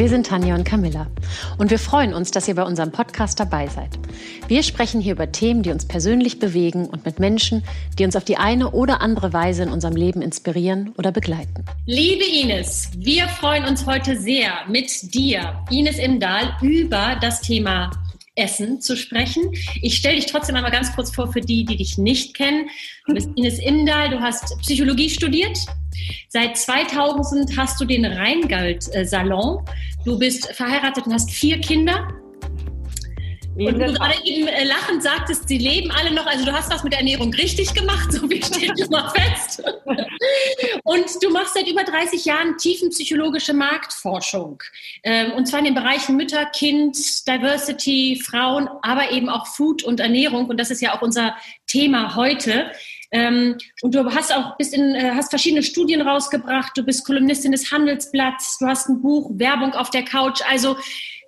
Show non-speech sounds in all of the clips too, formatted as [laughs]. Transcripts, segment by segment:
Wir sind Tanja und Camilla und wir freuen uns, dass ihr bei unserem Podcast dabei seid. Wir sprechen hier über Themen, die uns persönlich bewegen und mit Menschen, die uns auf die eine oder andere Weise in unserem Leben inspirieren oder begleiten. Liebe Ines, wir freuen uns heute sehr mit dir, Ines Imdahl, über das Thema Essen zu sprechen. Ich stelle dich trotzdem einmal ganz kurz vor für die, die dich nicht kennen. Du bist Ines Imdahl, du hast Psychologie studiert. Seit 2000 hast du den Rheingald-Salon. Du bist verheiratet und hast vier Kinder. Und du gerade eben äh, lachend sagtest, sie leben alle noch, also du hast was mit der Ernährung richtig gemacht, so wie steht das mal fest. Und du machst seit über 30 Jahren tiefenpsychologische Marktforschung. Ähm, und zwar in den Bereichen Mütter, Kind, Diversity, Frauen, aber eben auch Food und Ernährung. Und das ist ja auch unser Thema heute. Ähm, und du hast auch bist in, äh, hast verschiedene Studien rausgebracht. Du bist Kolumnistin des Handelsblatts. Du hast ein Buch Werbung auf der Couch. Also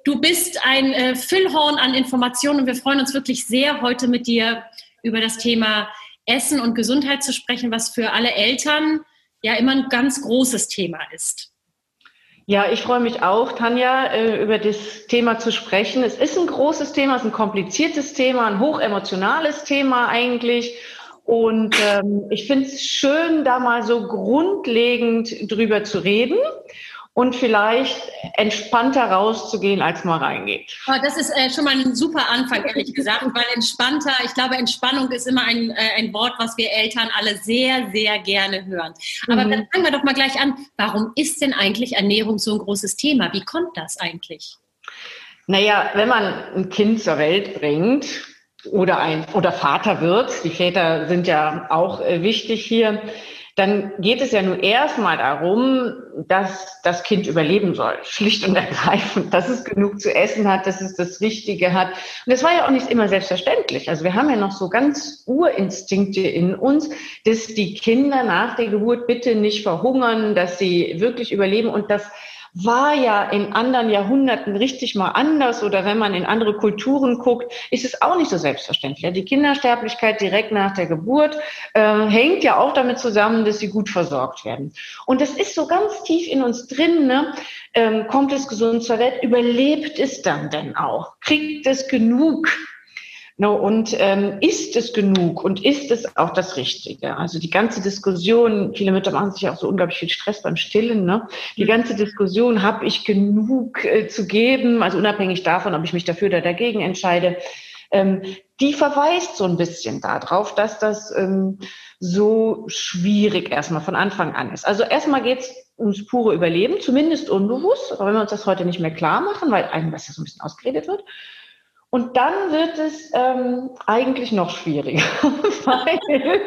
du bist ein äh, Füllhorn an Informationen und wir freuen uns wirklich sehr, heute mit dir über das Thema Essen und Gesundheit zu sprechen, was für alle Eltern ja immer ein ganz großes Thema ist. Ja, ich freue mich auch, Tanja, äh, über das Thema zu sprechen. Es ist ein großes Thema, es ist ein kompliziertes Thema, ein hochemotionales Thema eigentlich. Und ähm, ich finde es schön, da mal so grundlegend drüber zu reden und vielleicht entspannter rauszugehen, als man reingeht. Oh, das ist äh, schon mal ein super Anfang, ehrlich gesagt, weil entspannter, ich glaube, Entspannung ist immer ein, äh, ein Wort, was wir Eltern alle sehr, sehr gerne hören. Aber mhm. dann fangen wir doch mal gleich an. Warum ist denn eigentlich Ernährung so ein großes Thema? Wie kommt das eigentlich? Naja, wenn man ein Kind zur Welt bringt, oder ein oder Vater wird, die Väter sind ja auch äh, wichtig hier, dann geht es ja nun erstmal darum, dass das Kind überleben soll, schlicht und ergreifend, dass es genug zu essen hat, dass es das Richtige hat. Und das war ja auch nicht immer selbstverständlich. Also wir haben ja noch so ganz Urinstinkte in uns, dass die Kinder nach der Geburt bitte nicht verhungern, dass sie wirklich überleben und dass war ja in anderen Jahrhunderten richtig mal anders oder wenn man in andere Kulturen guckt, ist es auch nicht so selbstverständlich. Die Kindersterblichkeit direkt nach der Geburt äh, hängt ja auch damit zusammen, dass sie gut versorgt werden. Und das ist so ganz tief in uns drin. Ne? Ähm, kommt es gesund zur Welt? Überlebt es dann denn auch? Kriegt es genug? No, und ähm, ist es genug und ist es auch das Richtige? Also die ganze Diskussion, viele Mütter machen sich auch so unglaublich viel Stress beim Stillen. Ne? Die ganze Diskussion, habe ich genug äh, zu geben, also unabhängig davon, ob ich mich dafür oder dagegen entscheide, ähm, die verweist so ein bisschen darauf, dass das ähm, so schwierig erstmal von Anfang an ist. Also erstmal geht es ums pure Überleben, zumindest unbewusst, aber wenn wir uns das heute nicht mehr klar machen, weil einem das ja so ein bisschen ausgeredet wird. Und dann wird es ähm, eigentlich noch schwieriger, [laughs] weil,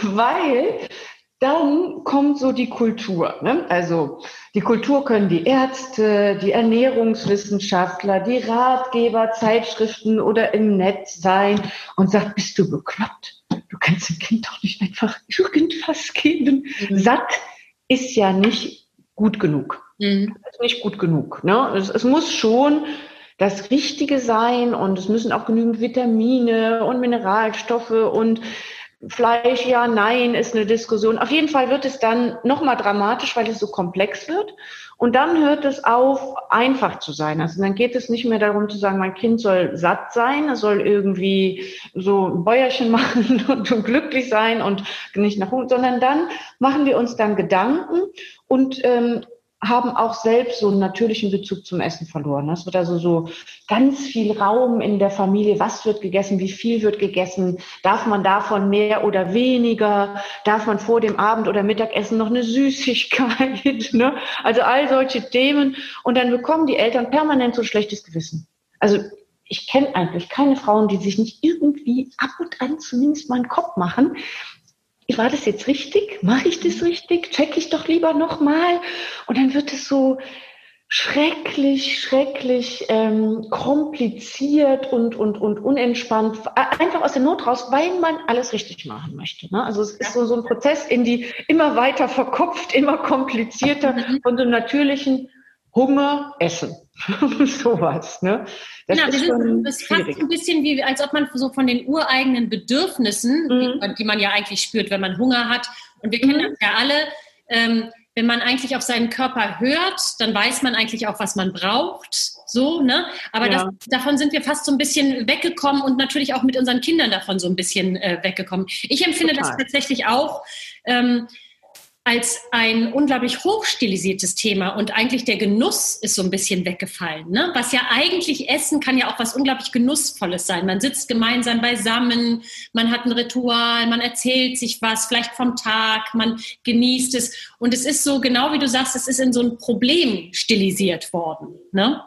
weil dann kommt so die Kultur. Ne? Also die Kultur können die Ärzte, die Ernährungswissenschaftler, die Ratgeber, Zeitschriften oder im Netz sein und sagt, bist du bekloppt? Du kannst dem Kind doch nicht einfach irgendwas geben. Mhm. Satt ist ja nicht gut genug. Mhm. Ist nicht gut genug. Ne? Es, es muss schon das Richtige sein und es müssen auch genügend Vitamine und Mineralstoffe und Fleisch, ja, nein, ist eine Diskussion. Auf jeden Fall wird es dann nochmal dramatisch, weil es so komplex wird. Und dann hört es auf, einfach zu sein. Also dann geht es nicht mehr darum zu sagen, mein Kind soll satt sein, es soll irgendwie so ein Bäuerchen [laughs] machen und, glücklich sein und nicht nach Hund, sondern dann machen wir uns dann Gedanken und ähm, haben auch selbst so einen natürlichen Bezug zum Essen verloren. Es wird also so ganz viel Raum in der Familie. Was wird gegessen? Wie viel wird gegessen? Darf man davon mehr oder weniger? Darf man vor dem Abend- oder Mittagessen noch eine Süßigkeit? [laughs] Ne? Also all solche Themen. Und dann bekommen die Eltern permanent so schlechtes Gewissen. Also ich kenne eigentlich keine Frauen, die sich nicht irgendwie ab und an zumindest mal einen Kopf machen, war das jetzt richtig? Mache ich das richtig? Check ich doch lieber nochmal. Und dann wird es so schrecklich, schrecklich ähm, kompliziert und, und, und unentspannt, einfach aus der Not raus, weil man alles richtig machen möchte. Ne? Also es ist so, so ein Prozess in die immer weiter verkopft, immer komplizierter mhm. von so einem natürlichen Hunger, Essen. [laughs] Sowas, ne? Das genau, ist, schon das ist fast ein bisschen wie, als ob man so von den ureigenen Bedürfnissen, mhm. die, die, man ja eigentlich spürt, wenn man Hunger hat, und wir kennen mhm. das ja alle, ähm, wenn man eigentlich auf seinen Körper hört, dann weiß man eigentlich auch, was man braucht. So, ne? Aber ja. das, davon sind wir fast so ein bisschen weggekommen und natürlich auch mit unseren Kindern davon so ein bisschen äh, weggekommen. Ich empfinde Total. das tatsächlich auch. Ähm, als ein unglaublich hochstilisiertes Thema und eigentlich der Genuss ist so ein bisschen weggefallen. Ne? Was ja eigentlich Essen kann ja auch was unglaublich Genussvolles sein. Man sitzt gemeinsam beisammen, man hat ein Ritual, man erzählt sich was, vielleicht vom Tag, man genießt es. Und es ist so, genau wie du sagst, es ist in so ein Problem stilisiert worden. Ne?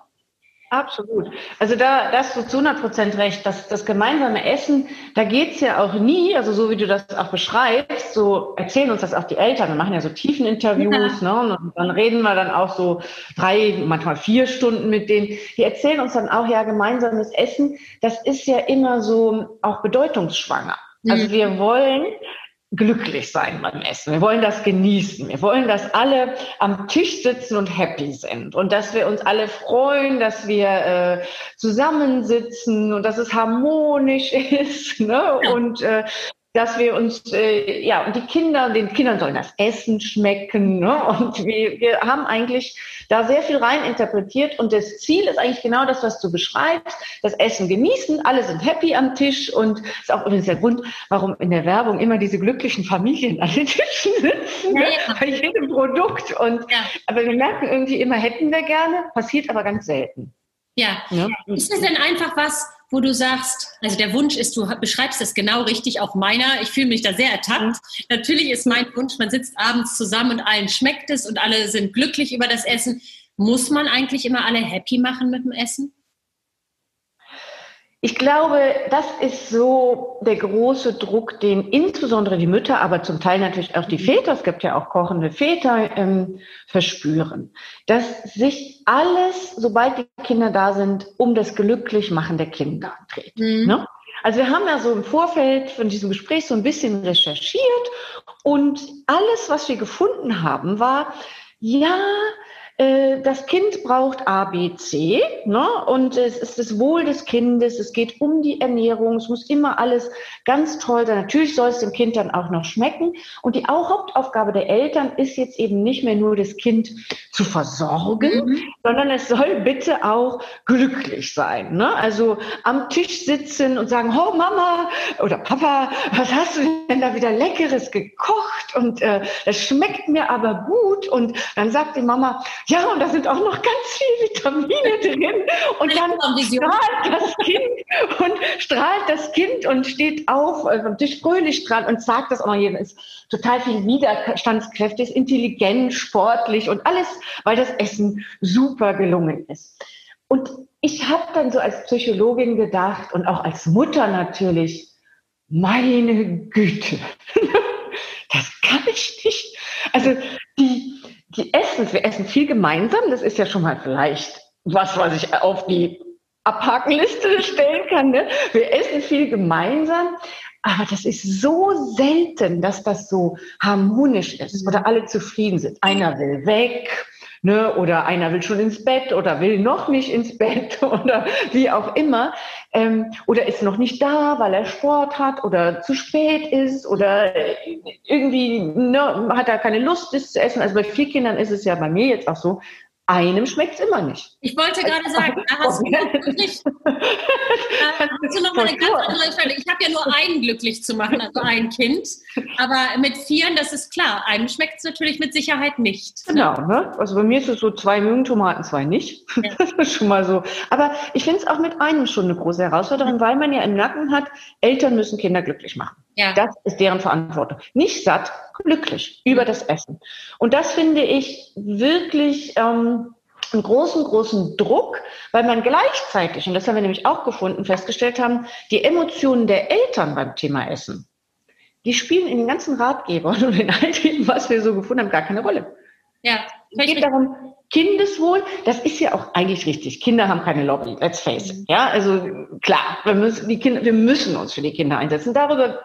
Absolut. Also da, da hast du zu 100 Prozent recht. Das, das gemeinsame Essen, da geht's ja auch nie, also so wie du das auch beschreibst, so erzählen uns das auch die Eltern. Wir machen ja so tiefen Interviews, ja. ne? Und dann reden wir dann auch so drei, manchmal vier Stunden mit denen. Die erzählen uns dann auch, ja, gemeinsames Essen, das ist ja immer so auch bedeutungsschwanger. Also mhm. wir wollen glücklich sein beim Essen. Wir wollen das genießen. Wir wollen, dass alle am Tisch sitzen und happy sind und dass wir uns alle freuen, dass wir äh, zusammensitzen und dass es harmonisch [laughs] ist. Ne? Und äh, dass wir uns, äh, ja, und die Kinder, den Kindern sollen das Essen schmecken. Ne? Und wir, wir haben eigentlich da sehr viel rein interpretiert. Und das Ziel ist eigentlich genau das, was du beschreibst. Das Essen genießen, alle sind happy am Tisch. Und das ist auch übrigens der Grund, warum in der Werbung immer diese glücklichen Familien an den Tischen sitzen. Ne? Ja, ja. Bei jedem Produkt. Und, ja. Aber wir merken irgendwie immer, hätten wir gerne, passiert aber ganz selten. Ja. ja. Ist das denn einfach was, wo du sagst, also der Wunsch ist, du beschreibst das genau richtig, auch meiner. Ich fühle mich da sehr ertappt. Natürlich ist mein Wunsch, man sitzt abends zusammen und allen schmeckt es und alle sind glücklich über das Essen. Muss man eigentlich immer alle happy machen mit dem Essen? Ich glaube, das ist so der große Druck, den insbesondere die Mütter, aber zum Teil natürlich auch die mhm. Väter, es gibt ja auch kochende Väter, ähm, verspüren. Dass sich alles, sobald die Kinder da sind, um das Glücklichmachen der Kinder dreht. Mhm. Ne? Also wir haben ja so im Vorfeld von diesem Gespräch so ein bisschen recherchiert und alles, was wir gefunden haben, war, ja, das Kind braucht A, B, C, ne? und es ist das Wohl des Kindes, es geht um die Ernährung, es muss immer alles ganz toll sein. Natürlich soll es dem Kind dann auch noch schmecken. Und die Hauptaufgabe der Eltern ist jetzt eben nicht mehr nur das Kind zu versorgen, mhm. sondern es soll bitte auch glücklich sein. Ne? Also am Tisch sitzen und sagen, oh Mama oder Papa, was hast du denn da wieder Leckeres gekocht? Und äh, das schmeckt mir aber gut. Und dann sagt die Mama, ja, und da sind auch noch ganz viele Vitamine drin. Und dann strahlt das Kind und strahlt das Kind und steht auf also am Tisch fröhlich dran und sagt das auch noch jedem. Ist total viel widerstandskräftig, ist intelligent, sportlich und alles, weil das Essen super gelungen ist. Und ich habe dann so als Psychologin gedacht und auch als Mutter natürlich, meine Güte, [laughs] das kann ich nicht. Also die, die essen, wir essen viel gemeinsam, das ist ja schon mal vielleicht was, was ich auf die Abhakenliste stellen kann. Ne? Wir essen viel gemeinsam, aber das ist so selten, dass das so harmonisch ist oder alle zufrieden sind. Einer will weg, ne? oder einer will schon ins Bett oder will noch nicht ins Bett [laughs] oder wie auch immer. Ähm, oder ist noch nicht da, weil er Sport hat oder zu spät ist oder irgendwie ne, hat er keine Lust, das zu essen. Also bei vier Kindern ist es ja bei mir jetzt auch so, einem schmeckt es immer nicht. Ich wollte gerade also, sagen, da hast du [laughs] wirklich, da hast du noch mal eine ganz andere Entscheidung. Ich habe ja nur einen glücklich zu machen, also ein Kind. Aber mit vieren, das ist klar, einem schmeckt es natürlich mit Sicherheit nicht. Genau, ne? also bei mir ist es so, zwei mögen Tomaten, zwei nicht. Ja. [laughs] Das ist schon mal so. Aber ich finde es auch mit einem schon eine große Herausforderung, weil man ja im Nacken hat, Eltern müssen Kinder glücklich machen. Ja. Das ist deren Verantwortung. Nicht satt, glücklich über das Essen. Und das finde ich wirklich ähm, einen großen, großen Druck, weil man gleichzeitig, und das haben wir nämlich auch gefunden, festgestellt haben, die Emotionen der Eltern beim Thema Essen, die spielen in den ganzen Ratgebern [laughs] und in all dem, was wir so gefunden haben, gar keine Rolle. Ja. Es geht darum, Kindeswohl, das ist ja auch eigentlich richtig. Kinder haben keine Lobby, let's face it. Ja, also klar, wir müssen, die Kinder, wir müssen uns für die Kinder einsetzen. Darüber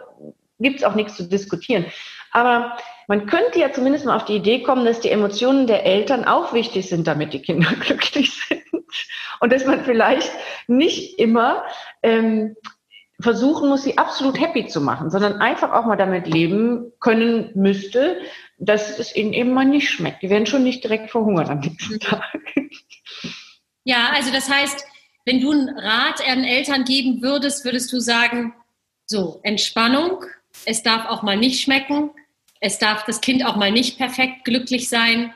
gibt es auch nichts zu diskutieren. Aber man könnte ja zumindest mal auf die Idee kommen, dass die Emotionen der Eltern auch wichtig sind, damit die Kinder [laughs] glücklich sind. Und dass man vielleicht nicht immer ähm, versuchen muss, sie absolut happy zu machen, sondern einfach auch mal damit leben können müsste, dass es ihnen eben mal nicht schmeckt. Die werden schon nicht direkt verhungern am nächsten Tag. Ja, also das heißt, wenn du einen Rat an Eltern geben würdest, würdest du sagen, so, Entspannung, es darf auch mal nicht schmecken, es darf das Kind auch mal nicht perfekt glücklich sein.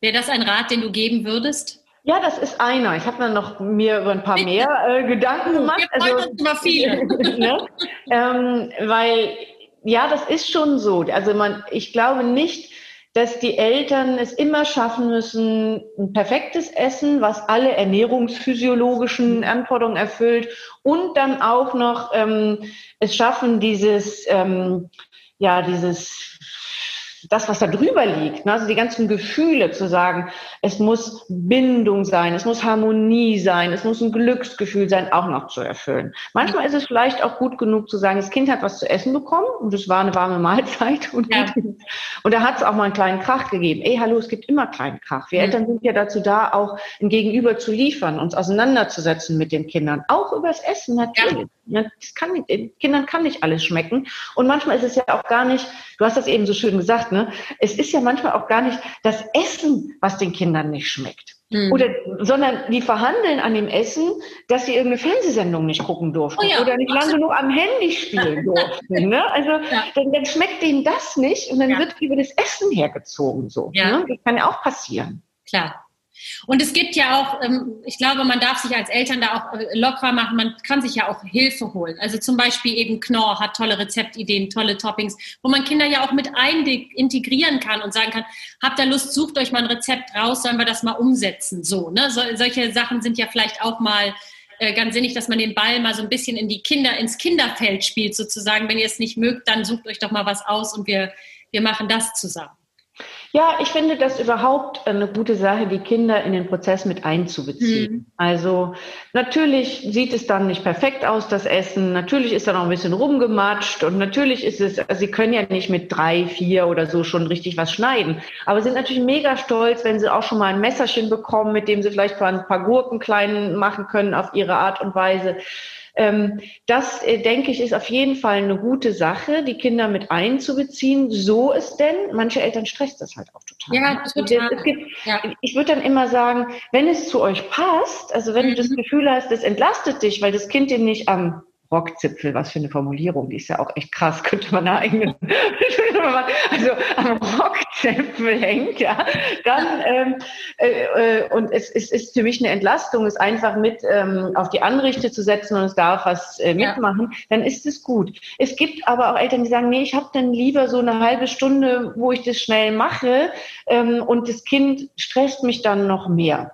Wäre das ein Rat, den du geben würdest? Ja, das ist einer. Ich habe dann noch mir über ein paar mehr äh, Gedanken gemacht. Wir freuen also, uns über viele. [laughs] ne? ähm, weil, ja, das ist schon so. Also man, ich glaube nicht, dass die Eltern es immer schaffen müssen, ein perfektes Essen, was alle ernährungsphysiologischen Anforderungen erfüllt und dann auch noch ähm, es schaffen, dieses, ähm, ja, dieses das, was da drüber liegt, ne? also die ganzen Gefühle zu sagen, es muss Bindung sein, es muss Harmonie sein, es muss ein Glücksgefühl sein, auch noch zu erfüllen. Manchmal ist es vielleicht auch gut genug zu sagen, das Kind hat was zu essen bekommen und es war eine warme Mahlzeit und, ja. und da hat es auch mal einen kleinen Krach gegeben. Ey, hallo, es gibt immer kleinen Krach. Wir mhm. Eltern sind ja dazu da, auch ein Gegenüber zu liefern, uns auseinanderzusetzen mit den Kindern, auch übers Essen natürlich. Ja. Das kann, Kindern kann nicht alles schmecken und manchmal ist es ja auch gar nicht, du hast das eben so schön gesagt, ne? Es ist ja manchmal auch gar nicht das Essen, was den Kindern nicht schmeckt. Mhm. Oder, sondern die verhandeln an dem Essen, dass sie irgendeine Fernsehsendung nicht gucken durften oh ja, oder nicht lange genug am Handy spielen [laughs] durften. Ne? Also ja. dann, dann, schmeckt denen das nicht und dann ja. wird über das Essen hergezogen. So, ne? Das kann ja auch passieren. Klar. Und es gibt ja auch, ähm, ich glaube, man darf sich als Eltern da auch äh, locker machen. Man kann sich ja auch Hilfe holen. Also zum Beispiel eben Knorr hat tolle Rezeptideen, tolle Toppings, wo man Kinder ja auch mit ein integrieren kann und sagen kann, habt ihr Lust, sucht euch mal ein Rezept raus, sollen wir das mal umsetzen. So, ne? So, solche Sachen sind ja vielleicht auch mal äh, ganz sinnig, dass man den Ball mal so ein bisschen in die Kinder, ins Kinderfeld spielt sozusagen. Wenn ihr es nicht mögt, dann sucht euch doch mal was aus und wir, wir machen das zusammen. Ja, ich finde das überhaupt eine gute Sache, die Kinder in den Prozess mit einzubeziehen. Mhm. Also natürlich sieht es dann nicht perfekt aus, das Essen. Natürlich ist da noch ein bisschen rumgematscht und natürlich ist es, also sie können ja nicht mit drei, vier oder so schon richtig was schneiden. Aber sind natürlich mega stolz, wenn sie auch schon mal ein Messerchen bekommen, mit dem sie vielleicht ein paar Gurken klein machen können auf ihre Art und Weise. Ähm, das, äh, denke ich, ist auf jeden Fall eine gute Sache, die Kinder mit einzubeziehen. So ist denn, manche Eltern stresst das halt auch total. Ja, ne? also total. Gibt, ja. Ich würde dann immer sagen, wenn es zu euch passt, also wenn mhm. du das mhm. Gefühl hast, das entlastet dich, weil das Kind dir nicht am Rockzipfel, was für eine Formulierung, die ist ja auch echt krass, [laughs] könnte man eine eigene, [laughs] also am Rockzipfel hängt, ja, dann, ähm, äh, äh, und es, es ist für mich eine Entlastung, es einfach mit ähm, auf die Anrichte zu setzen und es darf was äh, mitmachen, ja. dann ist es gut. Es gibt aber auch Eltern, die sagen, nee, ich habe dann lieber so eine halbe Stunde, wo ich das schnell mache ähm, und das Kind stresst mich dann noch mehr.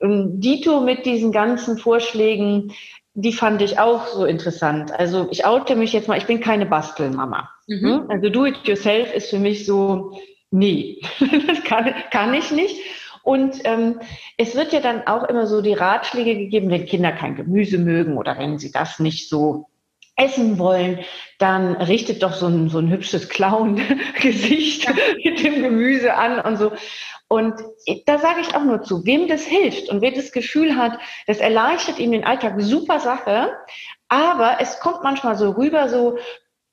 Dito mit diesen ganzen Vorschlägen, die fand ich auch so interessant. Also ich oute mich jetzt mal, ich bin keine Bastelmama. Mhm. Hm? Also do it yourself ist für mich so, nee, [laughs] das kann, kann ich nicht. Und ähm, es wird ja dann auch immer so die Ratschläge gegeben, wenn Kinder kein Gemüse mögen oder wenn sie das nicht so essen wollen, dann richtet doch so ein, so ein hübsches Clown-Gesicht [laughs] mit dem Gemüse an und so. Und da sage ich auch nur zu, wem das hilft und wer das Gefühl hat, das erleichtert ihm den Alltag, super Sache. Aber es kommt manchmal so rüber, so,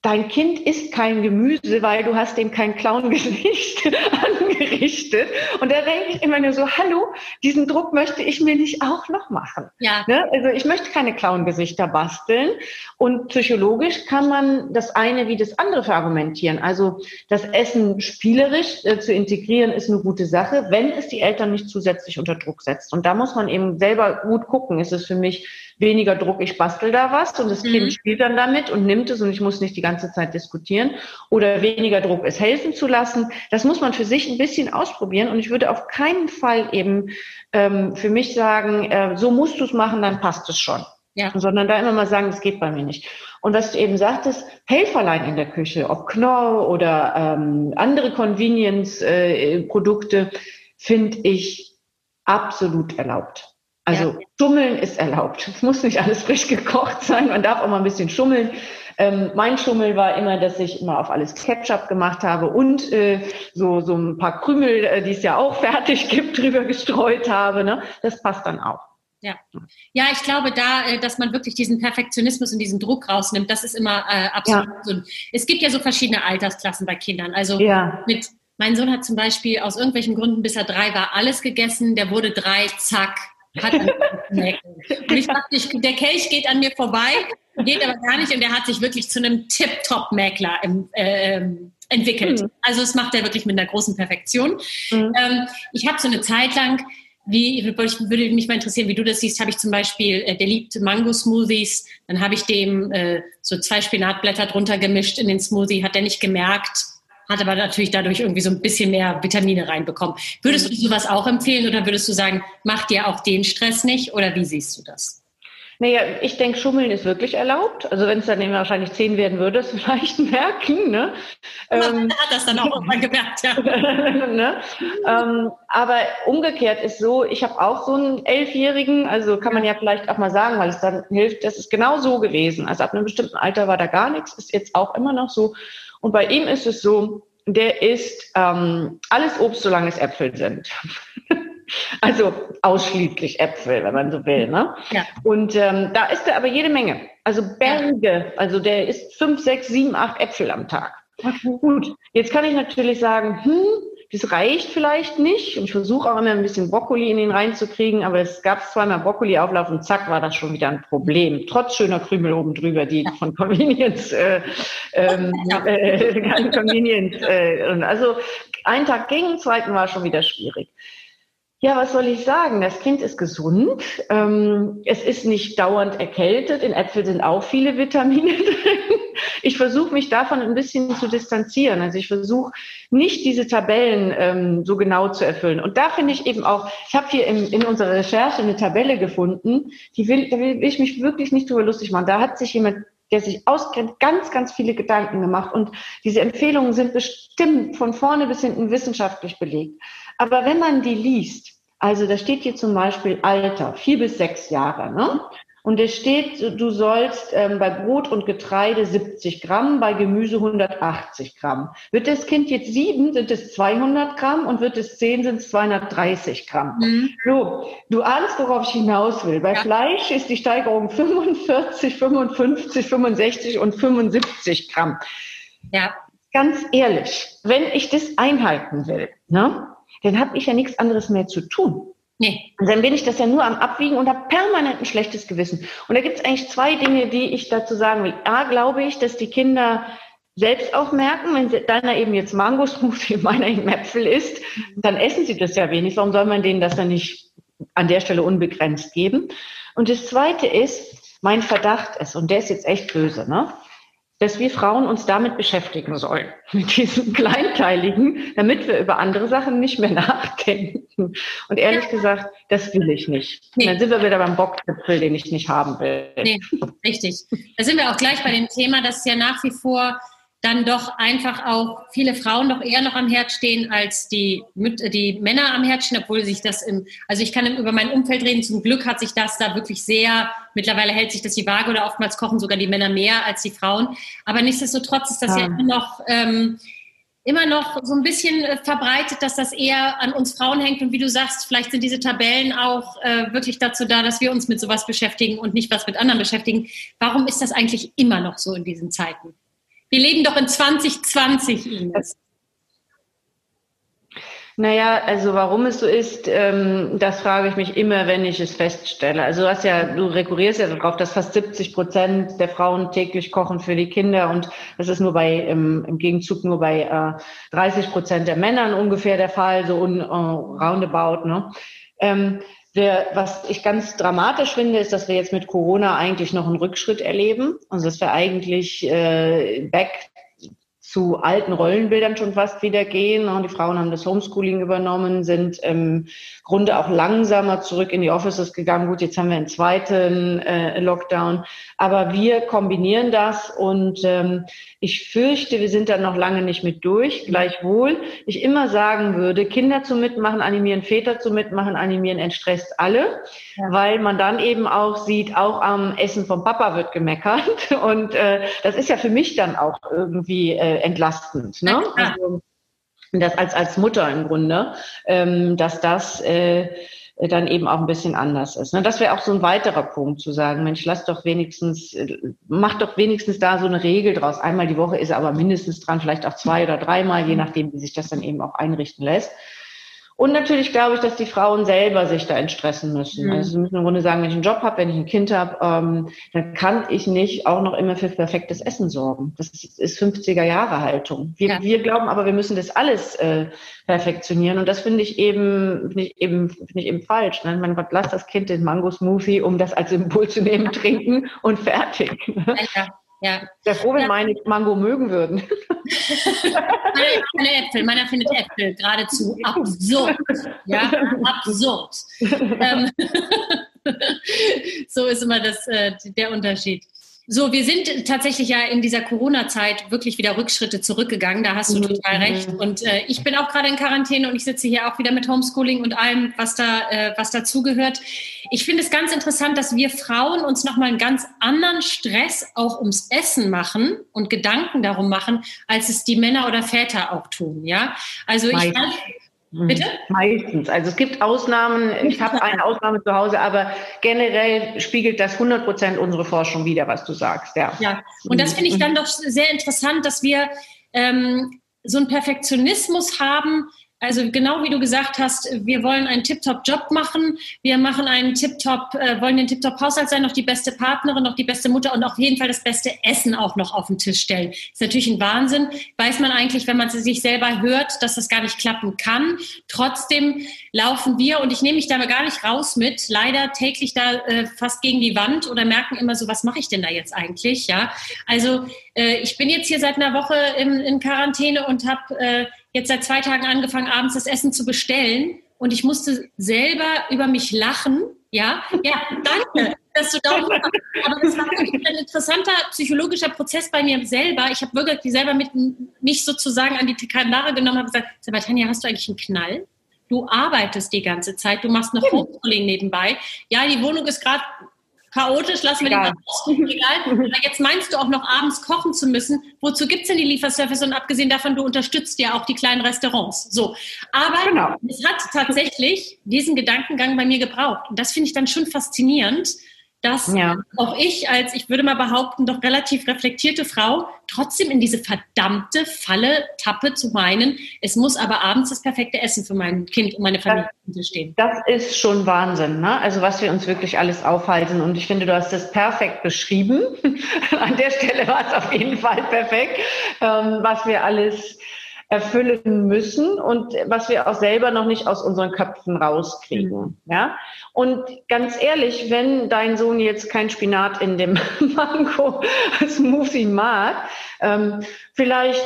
dein Kind isst kein Gemüse, weil du hast dem kein Clown-Gesicht [laughs] angerichtet. Und da denke ich immer nur so, hallo, diesen Druck möchte ich mir nicht auch noch machen. Ja. Ne? Also ich möchte keine Clown-Gesichter basteln. Und psychologisch kann man das eine wie das andere verargumentieren. Also das Essen spielerisch äh, zu integrieren ist eine gute Sache, wenn es die Eltern nicht zusätzlich unter Druck setzt. Und da muss man eben selber gut gucken. Ist es für mich weniger Druck, ich bastel da was und das mhm. Kind spielt dann damit und nimmt es und ich muss nicht die ganze Zeit diskutieren oder weniger Druck, es helfen zu lassen. Das muss man für sich ein bisschen ausprobieren und ich würde auf keinen Fall eben ähm, für mich sagen, äh, so musst du es machen, dann passt es schon. Ja. Sondern da immer mal sagen, das geht bei mir nicht. Und was du eben sagtest, Helferlein in der Küche, ob Knorr oder ähm, andere Convenience-Produkte, äh, finde ich absolut erlaubt. Also ja. Schummeln ist erlaubt. Es muss nicht alles frisch gekocht sein. Man darf auch mal ein bisschen schummeln. Ähm, mein Schummel war immer, dass ich immer auf alles Ketchup gemacht habe und äh, so, so ein paar Krümel, äh, die es ja auch [laughs] fertig gibt, drüber gestreut habe. Ne? Das passt dann auch. Ja. ja, ich glaube da, äh, dass man wirklich diesen Perfektionismus und diesen Druck rausnimmt, das ist immer äh, absolut ja. so. Es gibt ja so verschiedene Altersklassen bei Kindern. Also ja. mit, mein Sohn hat zum Beispiel aus irgendwelchen Gründen, bis er drei war, alles gegessen. Der wurde drei, zack, hat Und ich dachte, ich, der Kelch geht an mir vorbei, geht aber gar nicht und der hat sich wirklich zu einem Tip-Top-Mäkler äh, entwickelt. Mhm. Also das macht er wirklich mit einer großen Perfektion. Mhm. Ähm, ich habe so eine Zeit lang wie, würde mich mal interessieren, wie du das siehst, habe ich zum Beispiel, äh, der liebt Mango-Smoothies, dann habe ich dem äh, so zwei Spinatblätter drunter gemischt in den Smoothie, hat er nicht gemerkt, hat aber natürlich dadurch irgendwie so ein bisschen mehr Vitamine reinbekommen. Würdest du sowas auch empfehlen oder würdest du sagen, mach dir auch den Stress nicht oder wie siehst du das? Naja, ich denke, Schummeln ist wirklich erlaubt. Also wenn es dann eben wahrscheinlich zehn werden würde, es [laughs] vielleicht merken. Ne? Man ähm, hat das dann auch irgendwann gemerkt, ja. [laughs] ne? ähm, aber umgekehrt ist so, ich habe auch so einen Elfjährigen, also kann man ja vielleicht auch mal sagen, weil es dann hilft, das ist genau so gewesen. Also ab einem bestimmten Alter war da gar nichts, ist jetzt auch immer noch so. Und bei ihm ist es so, der isst ähm, alles Obst, solange es Äpfel sind. [laughs] Also ausschließlich Äpfel, wenn man so will. Ne? Ja. Und ähm, da isst er aber jede Menge. Also Berge. Also der isst fünf, sechs, sieben, acht Äpfel am Tag. Okay. Gut, jetzt kann ich natürlich sagen, hm, das reicht vielleicht nicht. Und ich versuche auch immer ein bisschen Brokkoli in ihn reinzukriegen, aber es gab zweimal Brokkoli-Auflauf und zack, war das schon wieder ein Problem. Trotz schöner Krümel oben drüber, die von Convenience, äh, ähm, äh, [laughs] Convenience, äh, also ein Tag ging, zweiten war schon wieder schwierig. Ja, was soll ich sagen? Das Kind ist gesund. Ähm, es ist nicht dauernd erkältet. In Äpfeln sind auch viele Vitamine [laughs] drin. Ich versuche mich davon ein bisschen zu distanzieren. Also ich versuche nicht diese Tabellen ähm, so genau zu erfüllen. Und da finde ich eben auch, ich habe hier in, in unserer Recherche eine Tabelle gefunden, die will, da will ich mich wirklich nicht drüber lustig machen. Da hat sich jemand der sich auskennt, ganz, ganz viele Gedanken gemacht. Und diese Empfehlungen sind bestimmt von vorne bis hinten wissenschaftlich belegt. Aber wenn man die liest, also da steht hier zum Beispiel Alter, vier bis sechs Jahre. Ne? Und es steht, du sollst ähm, bei Brot und Getreide 70 Gramm, bei Gemüse 180 Gramm. Wird das Kind jetzt sieben, sind es 200 Gramm und wird es zehn, sind es 230 Gramm. Mhm. So, du ahnst, worauf ich hinaus will. Bei ja. Fleisch ist die Steigerung 45, 55, 65 und 75 Gramm. Ja. Ganz ehrlich, wenn ich das einhalten will, ne? Dann habe ich ja nichts anderes mehr zu tun. Nee. Und dann bin ich das ja nur am Abwiegen und habe permanent ein schlechtes Gewissen. Und da gibt es eigentlich zwei Dinge, die ich dazu sagen will. A, glaube ich, dass die Kinder selbst auch merken, wenn deiner eben jetzt Mangosmoothie, [laughs] meiner eben Äpfel isst, dann essen sie das ja wenig. Warum soll man denen das dann nicht an der Stelle unbegrenzt geben? Und das Zweite ist, mein Verdacht ist, und der ist jetzt echt böse, ne? Dass wir Frauen uns damit beschäftigen sollen, [laughs] mit diesem Kleinteiligen, damit wir über andere Sachen nicht mehr [laughs] nachdenken. Und ehrlich gesagt, das will ich nicht. Nee. Dann sind wir wieder beim Bockzipfel, den ich nicht haben will. Nee, richtig. Da sind wir auch gleich bei dem Thema, dass ja nach wie vor dann doch einfach auch viele Frauen doch eher noch am Herd stehen als die, die Männer am Herd stehen, obwohl sich das im, also ich kann über mein Umfeld reden, zum Glück hat sich das da wirklich sehr, mittlerweile hält sich das die Waage oder oftmals kochen sogar die Männer mehr als die Frauen. Aber nichtsdestotrotz ist das ja, ja immer noch, ähm, immer noch so ein bisschen äh, verbreitet, dass das eher an uns Frauen hängt. Und wie du sagst, vielleicht sind diese Tabellen auch äh, wirklich dazu da, dass wir uns mit sowas beschäftigen und nicht was mit anderen beschäftigen. Warum ist das eigentlich immer noch so in diesen Zeiten? Wir leben doch in 2020, Ines. Naja, also warum es so ist, ähm, das frage ich mich immer, wenn ich es feststelle. Also du hast ja, du rekurrierst ja darauf, dass fast 70 Prozent der Frauen täglich kochen für die Kinder und das ist nur bei im, im Gegenzug nur bei äh, 30 Prozent der Männern ungefähr der Fall, so un, uh, roundabout. Ne? Ähm, wir, was ich ganz dramatisch finde, ist, dass wir jetzt mit Corona eigentlich noch einen Rückschritt erleben. Also dass wir eigentlich äh, back zu alten Rollenbildern schon fast wieder gehen. Die Frauen haben das Homeschooling übernommen, sind im Grunde auch langsamer zurück in die Offices gegangen. Gut, jetzt haben wir einen zweiten äh, Lockdown. Aber wir kombinieren das und ähm, ich fürchte, wir sind da noch lange nicht mit durch. Gleichwohl ich immer sagen würde, Kinder zu mitmachen, animieren, Väter zu mitmachen, animieren, entstresst alle, ja. weil man dann eben auch sieht, auch am Essen vom Papa wird gemeckert. [laughs] Und äh, das ist ja für mich dann auch irgendwie äh, entlastend. Ne? Also, das als, als Mutter im Grunde, ähm, dass das äh, dann eben auch ein bisschen anders ist. Ne? Das wäre auch so ein weiterer Punkt zu sagen, Mensch, lass doch wenigstens, äh, mach doch wenigstens da so eine Regel draus. Einmal die Woche ist er aber mindestens dran, vielleicht auch zwei oder dreimal, je nachdem, wie sich das dann eben auch einrichten lässt. Und natürlich glaube ich, dass die Frauen selber sich da entstressen müssen. Mhm. Also sie müssen im Grunde sagen, wenn ich einen Job habe, wenn ich ein Kind habe, ähm, dann kann ich nicht auch noch immer für perfektes Essen sorgen. Das ist, ist 50er Jahre Haltung. Wir, ja. wir glauben aber, wir müssen das alles äh, perfektionieren. Und das finde ich eben, finde ich eben, finde ich eben falsch. Ne? Mein Gott, lass das Kind den Mango-Smoothie, um das als Symbol zu nehmen, [laughs] trinken und fertig. Ja. Ja. Sehr froh, wenn ja. meine Mango mögen würden. meine, meine Äpfel, meiner findet Äpfel geradezu absurd. Ja, absurd. [laughs] Ähm, [laughs] so ist immer das, äh, der Unterschied. So, wir sind tatsächlich ja in dieser Corona-Zeit wirklich wieder Rückschritte zurückgegangen. Da hast du mhm. total recht. Und äh, ich bin auch gerade in Quarantäne und ich sitze hier auch wieder mit Homeschooling und allem, was da, äh, was dazugehört. Ich finde es ganz interessant, dass wir Frauen uns nochmal einen ganz anderen Stress auch ums Essen machen und Gedanken darum machen, als es die Männer oder Väter auch tun. Ja, also ich. Mhm. Bitte? Meistens. Also es gibt Ausnahmen. Ich habe eine Ausnahme zu Hause, aber generell spiegelt das 100 Prozent unsere Forschung wieder, was du sagst. Ja. Ja. Und das finde ich dann doch sehr interessant, dass wir ähm, so einen Perfektionismus haben, also genau wie du gesagt hast, wir wollen einen Tip-Top-Job machen, wir machen einen Tip-Top, äh, wollen den Tip-Top-Haushalt sein, noch die beste Partnerin, noch die beste Mutter und auf jeden Fall das beste Essen auch noch auf den Tisch stellen. Ist natürlich ein Wahnsinn. Weiß man eigentlich, wenn man sich selber hört, dass das gar nicht klappen kann. Trotzdem laufen wir und ich nehme mich da gar nicht raus mit, leider täglich da äh, fast gegen die Wand oder merken immer so, was mache ich denn da jetzt eigentlich? Ja, also äh, ich bin jetzt hier seit einer Woche in, in Quarantäne und habe äh, jetzt seit zwei Tagen angefangen, abends das Essen zu bestellen. Und ich musste selber über mich lachen. Ja, ja, danke, dass du da Aber das war ein interessanter psychologischer Prozess bei mir selber. Ich habe wirklich selber mit mich sozusagen an die Kandare genommen und gesagt, Sag Tanja, hast du eigentlich einen Knall? Du arbeitest die ganze Zeit, du machst noch Homeschooling nebenbei. Ja, die Wohnung ist gerade chaotisch, lassen wir den mal aussuchen, egal. Jetzt meinst du auch noch abends kochen zu müssen. Wozu gibt es denn die Lieferservice? Und abgesehen davon, du unterstützt ja auch die kleinen Restaurants. So. Aber genau. es hat tatsächlich diesen Gedankengang bei mir gebraucht. Und das finde ich dann schon faszinierend, dass ja. auch ich als, ich würde mal behaupten, doch relativ reflektierte Frau trotzdem in diese verdammte Falle tappe zu meinen, es muss aber abends das perfekte Essen für mein Kind und meine Familie das, stehen. Das ist schon Wahnsinn, ne? Also was wir uns wirklich alles aufhalten. Und ich finde, du hast das perfekt beschrieben. [laughs] An der Stelle war es auf jeden Fall perfekt, ähm, was wir alles erfüllen müssen und was wir auch selber noch nicht aus unseren Köpfen rauskriegen. Mhm. Ja? Und ganz ehrlich, wenn dein Sohn jetzt kein Spinat in dem [laughs] Mango-Smoothie mag, ähm, vielleicht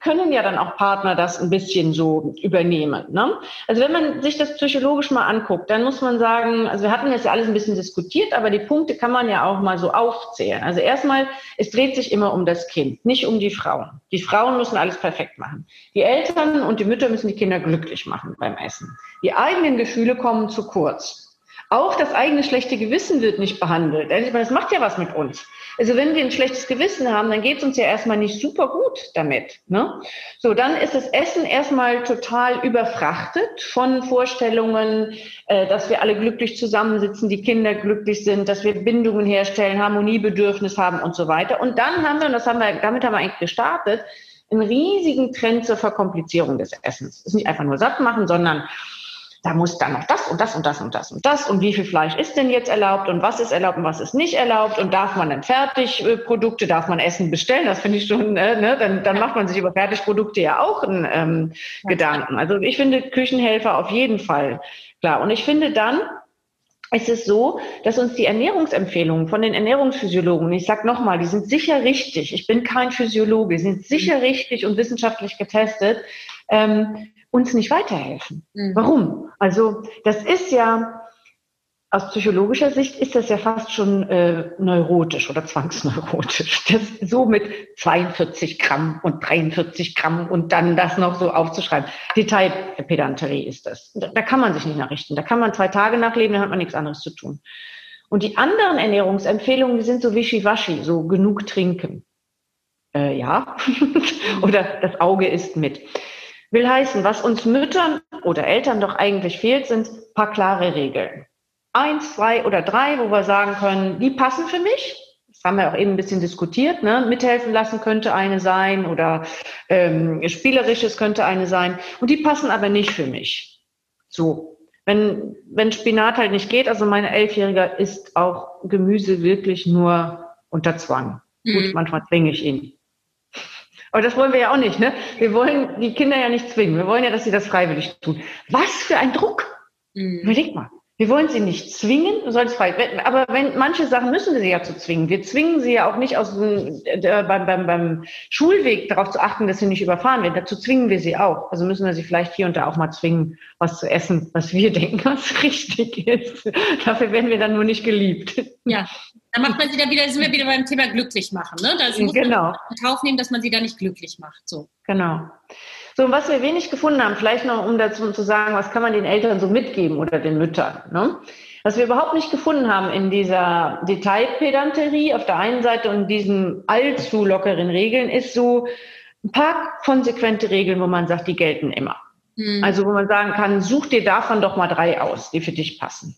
können ja dann auch Partner das ein bisschen so übernehmen. Ne? Also wenn man sich das psychologisch mal anguckt, dann muss man sagen, also wir hatten jetzt ja alles ein bisschen diskutiert, aber die Punkte kann man ja auch mal so aufzählen. Also erstmal, es dreht sich immer um das Kind, nicht um die Frauen. Die Frauen müssen alles perfekt machen. Die Eltern und die Mütter müssen die Kinder glücklich machen beim Essen. Die eigenen Gefühle kommen zu kurz. Auch das eigene schlechte Gewissen wird nicht behandelt. Meine, das macht ja was mit uns. Also wenn wir ein schlechtes Gewissen haben, dann geht es uns ja erstmal nicht super gut damit. Ne? So, dann ist das Essen erstmal total überfrachtet von Vorstellungen, äh, dass wir alle glücklich zusammensitzen, die Kinder glücklich sind, dass wir Bindungen herstellen, Harmoniebedürfnis haben und so weiter. Und dann haben wir, und das haben wir, damit haben wir eigentlich gestartet, einen riesigen Trend zur Verkomplizierung des Essens. Es ist nicht einfach nur satt machen, sondern da muss dann noch das und das und das und das und das und wie viel Fleisch ist denn jetzt erlaubt und was ist erlaubt und was ist nicht erlaubt und darf man dann Fertigprodukte, darf man Essen bestellen? Das finde ich schon, äh, ne? dann, dann macht man sich über Fertigprodukte ja auch einen ähm, Gedanken. Also ich finde Küchenhelfer auf jeden Fall klar. Und ich finde dann, ist es so, dass uns die Ernährungsempfehlungen von den Ernährungsphysiologen, ich sage nochmal, die sind sicher richtig, ich bin kein Physiologe, sind sicher richtig und wissenschaftlich getestet, ähm, uns nicht weiterhelfen. Mhm. Warum? Also das ist ja aus psychologischer Sicht ist das ja fast schon äh, neurotisch oder zwangsneurotisch. [laughs] Das so mit 42 Gramm und 43 Gramm und dann das noch so aufzuschreiben. Detailpedanterie ist das. Da, da kann man sich nicht nachrichten. Da kann man zwei Tage nachleben, dann hat man nichts anderes zu tun. Und die anderen Ernährungsempfehlungen, die sind so wischiwaschi, so genug trinken. Äh, ja. [laughs] oder das Auge ist mit. Will heißen, was uns Müttern oder Eltern doch eigentlich fehlt, sind ein paar klare Regeln. Eins, zwei oder drei, wo wir sagen können, die passen für mich. Das haben wir auch eben ein bisschen diskutiert. Ne? Mithelfen lassen könnte eine sein oder ähm, spielerisches könnte eine sein. Und die passen aber nicht für mich. So. Wenn, wenn Spinat halt nicht geht, also meine Elfjährige isst auch Gemüse wirklich nur unter Zwang. Mhm. Gut, manchmal zwinge ich ihn. Aber das wollen wir ja auch nicht, ne? Wir wollen die Kinder ja nicht zwingen. Wir wollen ja, dass sie das freiwillig tun. Was für ein Druck! Mhm. Überleg mal. Wir wollen sie nicht zwingen, du sollst frei. Aber wenn manche Sachen müssen wir sie ja zu zwingen. Wir zwingen sie ja auch nicht aus dem, äh, beim, beim, beim Schulweg darauf zu achten, dass sie nicht überfahren werden. Dazu zwingen wir sie auch. Also müssen wir sie vielleicht hier und da auch mal zwingen, was zu essen, was wir [laughs] denken, was richtig ist. Dafür werden wir dann nur nicht geliebt. Ja, da macht man sie dann wieder, sind wir wieder beim Thema glücklich machen. Ne? Da muss genau. man in Kauf nehmen, dass man sie da nicht glücklich macht. So. Genau. So, und was wir wenig gefunden haben, vielleicht noch, um dazu zu sagen, was kann man den Eltern so mitgeben oder den Müttern. Ne? Was wir überhaupt nicht gefunden haben in dieser Detailpedanterie auf der einen Seite und diesen allzu lockeren Regeln, ist so ein paar konsequente Regeln, wo man sagt, die gelten immer. Mhm. Also wo man sagen kann, such dir davon doch mal drei aus, die für dich passen.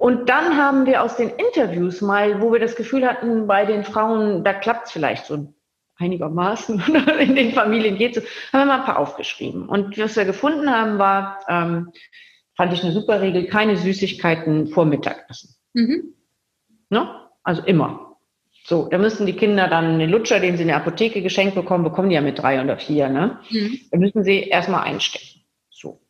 Und dann haben wir aus den Interviews mal, wo wir das Gefühl hatten, bei den Frauen, da klappt es vielleicht so einigermaßen [laughs] in den Familien geht so, haben wir mal ein paar aufgeschrieben. Und was wir gefunden haben, war, ähm, fand ich eine super Regel, keine Süßigkeiten vor Mittagessen. Mhm. Ne? Also immer. So, da müssen die Kinder dann den Lutscher, den sie in der Apotheke geschenkt bekommen, bekommen die ja mit drei oder vier, ne? Mhm. Da müssen sie erstmal einstecken. So.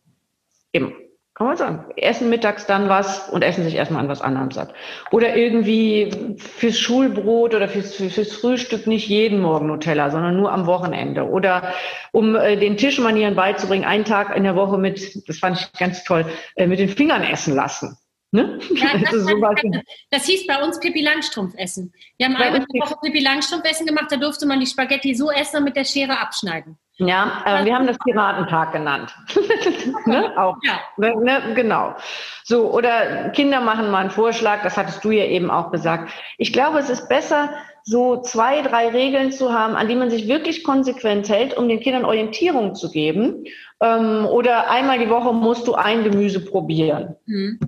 Immer. Kann man sagen. Essen mittags dann was und essen sich erstmal an was anderem satt. Oder irgendwie fürs Schulbrot oder fürs, fürs Frühstück nicht jeden Morgen Nutella, sondern nur am Wochenende. Oder um äh, den Tischmanieren beizubringen, einen Tag in der Woche mit, das fand ich ganz toll, äh, mit den Fingern essen lassen. Ne? Ja, [laughs] das, das, das, hieß bei uns Pippi Langstrumpf essen. Wir haben einmal eine Woche Pippi Langstrumpf essen gemacht, da durfte man die Spaghetti so essen und mit der Schere abschneiden. Ja, äh, wir haben das Piratentag genannt. [laughs] ne? Auch. Ja. Ne, ne? Genau. So, oder Kinder machen mal einen Vorschlag, das hattest du ja eben auch gesagt. Ich glaube, es ist besser, so zwei, drei Regeln zu haben, an die man sich wirklich konsequent hält, um den Kindern Orientierung zu geben. Ähm, oder einmal die Woche musst du ein Gemüse probieren. Mhm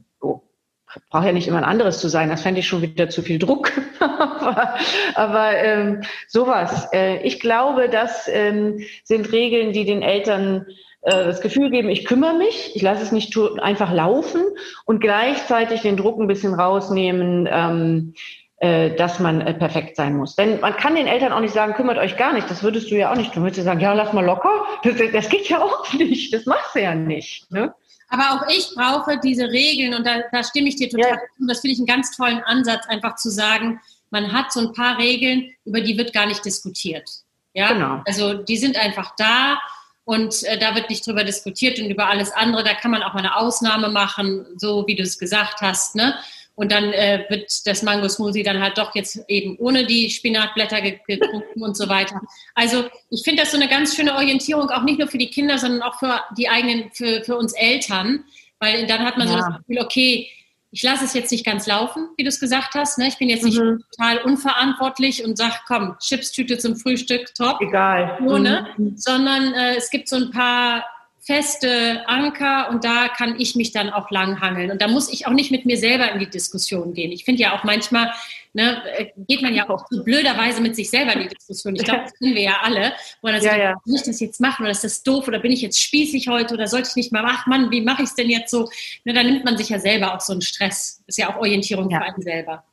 braucht ja nicht immer ein anderes zu sein, das fände ich schon wieder zu viel Druck. [laughs] aber aber ähm, sowas. Äh, ich glaube, das ähm, sind Regeln, die den Eltern äh, das Gefühl geben, ich kümmere mich, ich lasse es nicht einfach laufen und gleichzeitig den Druck ein bisschen rausnehmen, ähm, äh, dass man äh, perfekt sein muss. Denn man kann den Eltern auch nicht sagen, kümmert euch gar nicht. Das würdest du ja auch nicht tun. Würdest du sagen, ja, lass mal locker. Das, das geht ja auch [laughs] nicht. Das machst du ja nicht. Ne? Aber auch ich brauche diese Regeln und da, da stimme ich dir total zu. Ja. Das finde ich einen ganz tollen Ansatz, einfach zu sagen, man hat so ein paar Regeln, über die wird gar nicht diskutiert. Ja, genau. also die sind einfach da und äh, da wird nicht drüber diskutiert und über alles andere, da kann man auch mal eine Ausnahme machen, so wie du es gesagt hast, ne? Und dann äh, wird das Mango Smoothie dann halt doch jetzt eben ohne die Spinatblätter getrunken und so weiter. Also ich finde das so eine ganz schöne Orientierung, auch nicht nur für die Kinder, sondern auch für die eigenen, für, für uns Eltern, weil dann hat man ja. so das Gefühl, okay, ich lasse es jetzt nicht ganz laufen, wie du es gesagt hast. Ne? Ich bin jetzt nicht mhm. total unverantwortlich und sage, komm, Chipstüte zum Frühstück, top. Egal. Ohne, mhm. sondern äh, es gibt so ein paar feste Anker und da kann ich mich dann auch langhangeln. Und da muss ich auch nicht mit mir selber in die Diskussion gehen. Ich finde ja auch manchmal, ne, geht man ja auch [laughs] so blöderweise mit sich selber in die Diskussion. Ich glaube, [laughs] das kennen wir ja alle. Wo man dann ja, sagt, ja. muss ich das jetzt machen oder ist das doof oder bin ich jetzt spießig heute oder sollte ich nicht mal, ach Mann, wie mache ich es denn jetzt so? Ne, da nimmt man sich ja selber auch so einen Stress. ist ja auch Orientierung ja. für einen selber.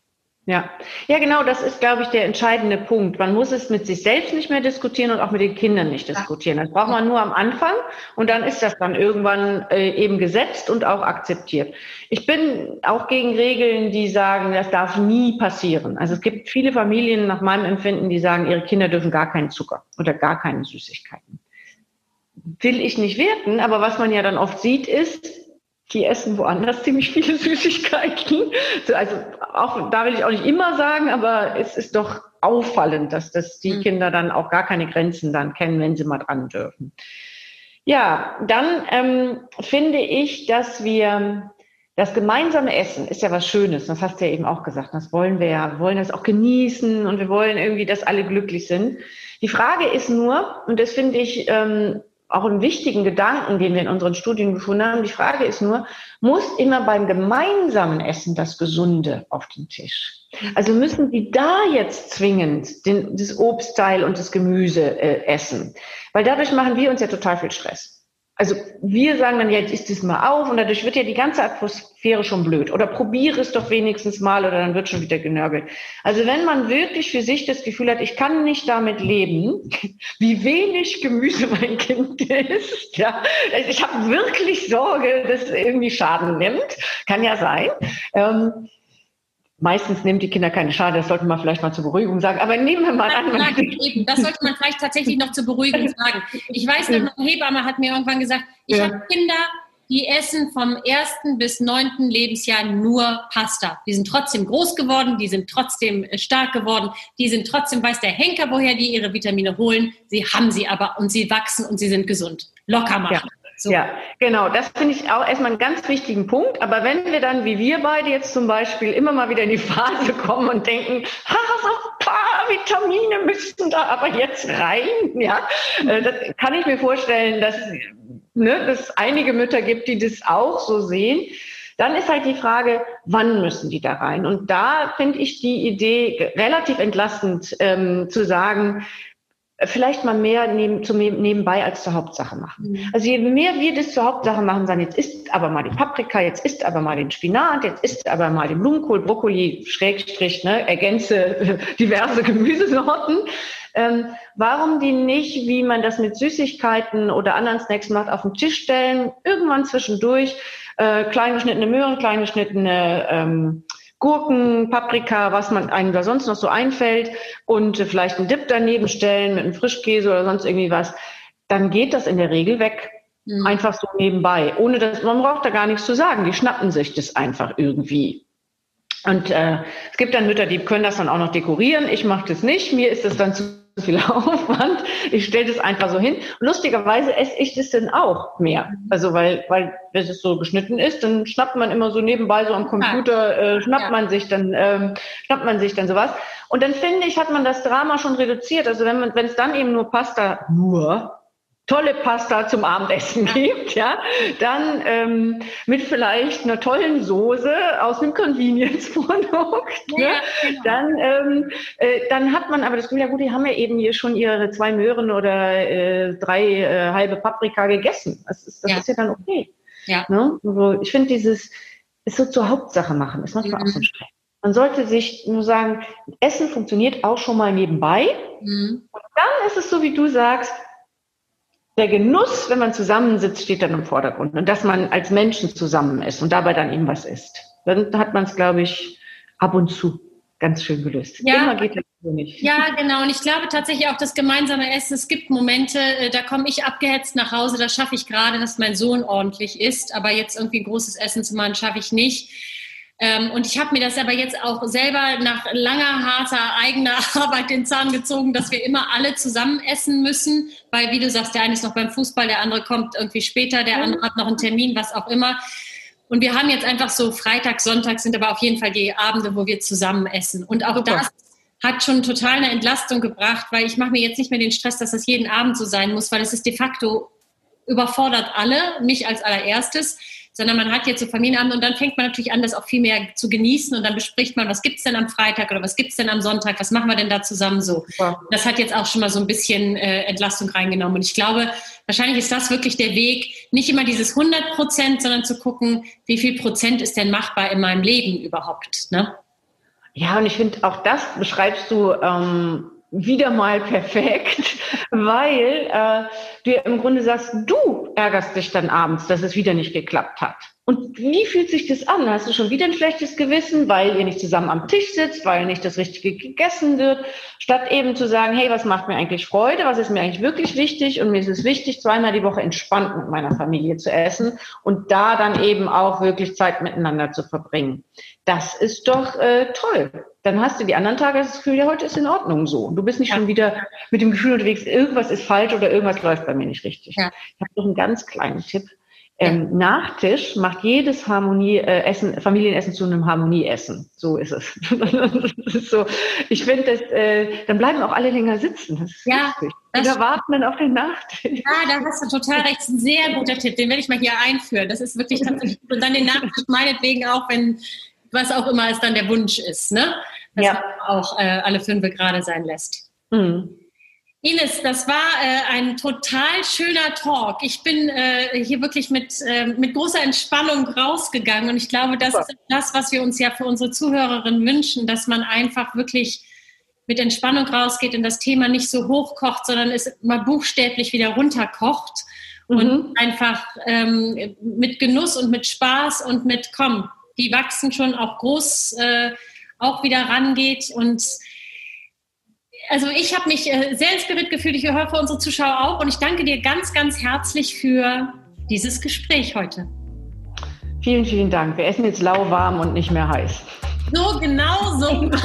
Ja, ja, genau, das ist, glaube ich, der entscheidende Punkt. Man muss es mit sich selbst nicht mehr diskutieren und auch mit den Kindern nicht diskutieren. Das braucht man nur am Anfang und dann ist das dann irgendwann äh, eben gesetzt und auch akzeptiert. Ich bin auch gegen Regeln, die sagen, das darf nie passieren. Also es gibt viele Familien nach meinem Empfinden, die sagen, ihre Kinder dürfen gar keinen Zucker oder gar keine Süßigkeiten. Will ich nicht werten, aber was man ja dann oft sieht, ist, die essen woanders ziemlich viele [laughs] Süßigkeiten. Also auch, da will ich auch nicht immer sagen, aber es ist doch auffallend, dass das die mhm. Kinder dann auch gar keine Grenzen dann kennen, wenn sie mal dran dürfen. Ja, dann ähm, finde ich, dass wir das gemeinsame Essen ist ja was Schönes. Das hast du ja eben auch gesagt. Das wollen wir ja, wir wollen das auch genießen und wir wollen irgendwie, dass alle glücklich sind. Die Frage ist nur, und das finde ich ähm, auch einen wichtigen Gedanken, den wir in unseren Studien gefunden haben. Die Frage ist nur, muss immer beim gemeinsamen Essen das Gesunde auf den Tisch? Also müssen Sie da jetzt zwingend den, das Obstteil und das Gemüse äh, essen? Weil dadurch machen wir uns ja total viel Stress also wir sagen dann, jetzt isst es mal auf und dadurch wird ja die ganze Atmosphäre schon blöd. Oder probiere es doch wenigstens mal oder dann wird schon wieder genörgelt. Also wenn man wirklich für sich das Gefühl hat, ich kann nicht damit leben, [laughs] wie wenig Gemüse mein Kind isst, ja, also ich habe wirklich Sorge, dass es irgendwie Schaden nimmt, kann ja sein. Ähm, Meistens nehmen die Kinder keine Schade, das sollte man vielleicht mal zur Beruhigung sagen. Aber nehmen wir mal an. Nein, das sollte man vielleicht tatsächlich noch zur Beruhigung [laughs] sagen. Ich weiß noch, eine Hebamme hat mir irgendwann gesagt, ich ja. habe Kinder, die essen vom ersten bis neunten Lebensjahr nur Pasta. Die sind trotzdem groß geworden, die sind trotzdem äh, stark geworden, die sind trotzdem, weiß der Henker, woher die ihre Vitamine holen. Sie haben sie aber und sie wachsen und sie sind gesund. Locker machen. Ja. So. Ja, genau. Das finde ich auch erstmal einen ganz wichtigen Punkt. Aber wenn wir dann, wie wir beide jetzt zum Beispiel, immer mal wieder in die [laughs] Phase kommen und denken, ha, so ein paar Vitamine müssten da aber jetzt rein, ja, äh, das kann ich mir vorstellen, dass, ne, dass einige Mütter gibt, die das auch so sehen. Dann ist halt die Frage, wann müssen die da rein? Und da finde ich die Idee relativ entlastend ähm, zu sagen, vielleicht mal mehr neben, zum nebenbei als zur Hauptsache machen. Mhm. Also je mehr wir das zur Hauptsache machen, sagen, jetzt isst aber mal die Paprika, jetzt isst aber mal den Spinat, jetzt isst aber mal den Blumenkohl, Brokkoli, Schrägstrich, ne, ergänze [laughs] diverse Gemüsesorten. Ähm, warum die nicht, wie man das mit Süßigkeiten oder anderen Snacks macht, auf den Tisch stellen, irgendwann zwischendurch äh, klein geschnittene Möhren, klein geschnittene ähm, Gurken, Paprika, was man einem da sonst noch so einfällt und vielleicht einen Dip daneben stellen mit einem Frischkäse oder sonst irgendwie was, dann geht das in der Regel weg. Mhm. Einfach so nebenbei. Ohne dass, man braucht da gar nichts zu sagen. Die schnappen sich das einfach irgendwie. Und äh, es gibt dann Mütter, die können das dann auch noch dekorieren. Ich mache das nicht. Mir ist das dann zu viel Aufwand. Ich stelle das einfach so hin. lustigerweise esse ich das dann auch mehr. Also weil, weil wenn es so geschnitten ist, dann schnappt man immer so nebenbei so am Computer, äh, schnappt ja. man sich dann, ähm, schnappt man sich dann sowas. Und dann finde ich, hat man das Drama schon reduziert. Also wenn man, wenn es dann eben nur Pasta, nur tolle Pasta zum Abendessen gibt, ja, dann ähm, mit vielleicht einer tollen Soße aus einem Convenience-Produkt, ja, ne? genau. dann, ähm, äh, dann hat man aber das Gefühl, ja gut, die haben ja eben hier schon ihre zwei Möhren oder äh, drei äh, halbe Paprika gegessen. Das ist, das ja. ist ja dann okay. Ja. Ne? Also ich finde dieses, ist so zur Hauptsache machen, ist manchmal mhm. auch so ein. Man sollte sich nur sagen, Essen funktioniert auch schon mal nebenbei. Mhm. Und dann ist es so, wie du sagst, der Genuss, wenn man zusammensitzt, steht dann im Vordergrund und dass man als Menschen zusammen ist und dabei dann eben was isst. Dann hat man es, glaube ich, ab und zu ganz schön gelöst. Ja, Immer geht das so nicht. Ja, genau. Und ich glaube tatsächlich auch das gemeinsame Essen. Es gibt Momente, äh, da komme ich abgehetzt nach Hause, da schaffe ich gerade, dass mein Sohn ordentlich isst, aber jetzt irgendwie ein großes Essen zu machen, schaffe ich nicht. Ähm, und ich habe mir das aber jetzt auch selber nach langer, harter, eigener [laughs] Arbeit den Zahn gezogen, dass wir immer alle zusammen essen müssen, weil, wie du sagst, der eine ist noch beim Fußball, der andere kommt irgendwie später, der andere hat noch einen Termin, was auch immer. Und wir haben jetzt einfach so Freitag, Sonntag sind aber auf jeden Fall die Abende, wo wir zusammen essen. Und auch Super. das hat schon total eine Entlastung gebracht, weil ich mache mir jetzt nicht mehr den Stress, dass das jeden Abend so sein muss, weil es ist de facto überfordert alle, mich als allererstes sondern man hat jetzt so Familienabend und dann fängt man natürlich an, das auch viel mehr zu genießen und dann bespricht man, was gibt es denn am Freitag oder was gibt es denn am Sonntag, was machen wir denn da zusammen so. Ja. Das hat jetzt auch schon mal so ein bisschen äh, Entlastung reingenommen und ich glaube, wahrscheinlich ist das wirklich der Weg, nicht immer dieses 100 Prozent, sondern zu gucken, wie viel Prozent ist denn machbar in meinem Leben überhaupt. Ne? Ja, und ich finde, auch das beschreibst du ähm, wieder mal perfekt, [laughs] weil äh, du im Grunde sagst, du ärgerst dich dann abends, dass es wieder nicht geklappt hat. Und wie fühlt sich das an? Hast du schon wieder ein schlechtes Gewissen, weil ihr nicht zusammen am Tisch sitzt, weil nicht das Richtige gegessen wird, statt eben zu sagen, hey, was macht mir eigentlich Freude, was ist mir eigentlich wirklich wichtig? Und mir ist es wichtig, zweimal die Woche entspannt mit meiner Familie zu essen und da dann eben auch wirklich Zeit miteinander zu verbringen. Das ist doch äh, toll. Dann hast du die anderen Tage das Gefühl, ja, heute ist in Ordnung so. Und du bist nicht ja. schon wieder mit dem Gefühl unterwegs, irgendwas ist falsch oder irgendwas läuft bei mir nicht richtig. Ja. Ich habe noch einen ganz kleinen Tipp Ähm, Nachtisch macht jedes Harmonie, äh, Essen, Familienessen zu einem Harmonieessen. So ist es. [laughs] ist so. Ich finde, das, äh, dann bleiben auch alle länger sitzen. Das ist ja, das da warten dann auf den Nachtisch. Ja, da hast du total recht. Ein sehr guter Tipp. Den werde ich mal hier einführen. Das ist wirklich tatsächlich. Und dann den Nachtisch meinetwegen auch, wenn was auch immer es dann der Wunsch ist, ne? Dass ja. man auch äh, alle fünf gerade sein lässt. Mhm. Ines, das war äh, ein total schöner Talk. Ich bin äh, hier wirklich mit, äh, mit großer Entspannung rausgegangen und ich glaube, das ist das, was wir uns ja für unsere Zuhörerinnen wünschen, dass man einfach wirklich mit Entspannung rausgeht und das Thema nicht so hochkocht, sondern es mal buchstäblich wieder runterkocht mhm. und einfach ähm, mit Genuss und mit Spaß und mit komm, die wachsen schon auch groß, äh, auch wieder rangeht und also ich habe mich äh, sehr inspiriert gefühlt. Ich hoffe, unsere Zuschauer auch. Und ich danke dir ganz, ganz herzlich für dieses Gespräch heute. Vielen, vielen Dank. Wir essen jetzt lauwarm und nicht mehr heiß. So, genau so. [laughs] und ich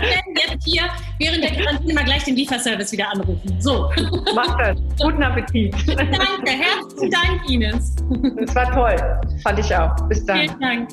werde jetzt hier während der Quarantäne mal gleich den Lieferservice wieder anrufen. So. Mach das. Guten Appetit. Danke. Herzlichen Dank, Ines. Das war toll. Fand ich auch. Bis dann. Vielen Dank.